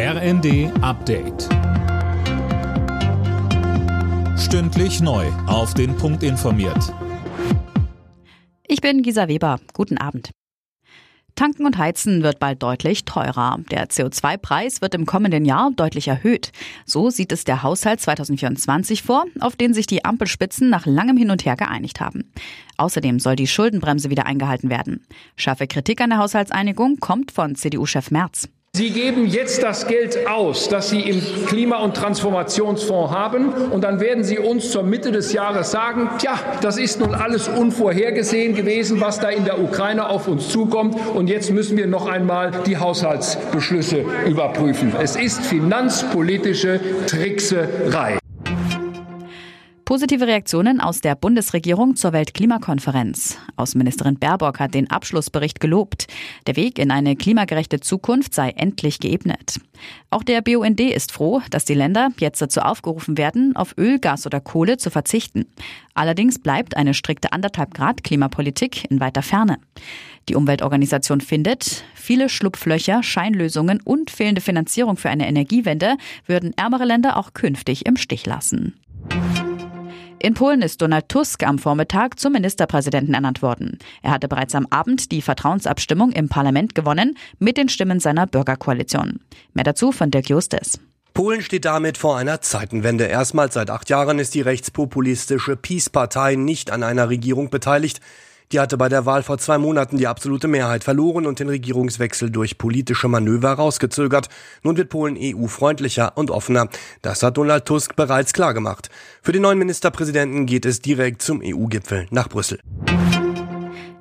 RND Update. Stündlich neu. Auf den Punkt informiert. Ich bin Gisa Weber. Guten Abend. Tanken und Heizen wird bald deutlich teurer. Der CO2-Preis wird im kommenden Jahr deutlich erhöht. So sieht es der Haushalt 2024 vor, auf den sich die Ampelspitzen nach langem Hin und Her geeinigt haben. Außerdem soll die Schuldenbremse wieder eingehalten werden. Scharfe Kritik an der Haushaltseinigung kommt von CDU-Chef Merz. Sie geben jetzt das Geld aus, das Sie im Klima- und Transformationsfonds haben, und dann werden Sie uns zur Mitte des Jahres sagen, tja, das ist nun alles unvorhergesehen gewesen, was da in der Ukraine auf uns zukommt, und jetzt müssen wir noch einmal die Haushaltsbeschlüsse überprüfen. Es ist finanzpolitische Trickserei. Positive Reaktionen aus der Bundesregierung zur Weltklimakonferenz. Außenministerin Baerbock hat den Abschlussbericht gelobt. Der Weg in eine klimagerechte Zukunft sei endlich geebnet. Auch der BUND ist froh, dass die Länder jetzt dazu aufgerufen werden, auf Öl, Gas oder Kohle zu verzichten. Allerdings bleibt eine strikte anderthalb Grad Klimapolitik in weiter Ferne. Die Umweltorganisation findet, viele Schlupflöcher, Scheinlösungen und fehlende Finanzierung für eine Energiewende würden ärmere Länder auch künftig im Stich lassen. In Polen ist Donald Tusk am Vormittag zum Ministerpräsidenten ernannt worden. Er hatte bereits am Abend die Vertrauensabstimmung im Parlament gewonnen mit den Stimmen seiner Bürgerkoalition. Mehr dazu von Dirk Justes. Polen steht damit vor einer Zeitenwende. Erstmals seit acht Jahren ist die rechtspopulistische PiS-Partei nicht an einer Regierung beteiligt. Die hatte bei der Wahl vor zwei Monaten die absolute Mehrheit verloren und den Regierungswechsel durch politische Manöver rausgezögert. Nun wird Polen EU-freundlicher und offener. Das hat Donald Tusk bereits klargemacht. Für den neuen Ministerpräsidenten geht es direkt zum EU-Gipfel nach Brüssel.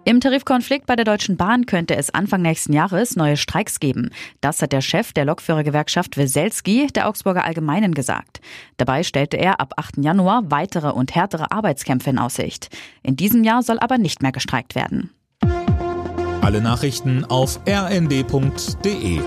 Im Tarifkonflikt bei der Deutschen Bahn könnte es Anfang nächsten Jahres neue Streiks geben. Das hat der Chef der Lokführergewerkschaft Weselski der Augsburger Allgemeinen gesagt. Dabei stellte er ab 8. Januar weitere und härtere Arbeitskämpfe in Aussicht. In diesem Jahr soll aber nicht mehr gestreikt werden. Alle Nachrichten auf rnd.de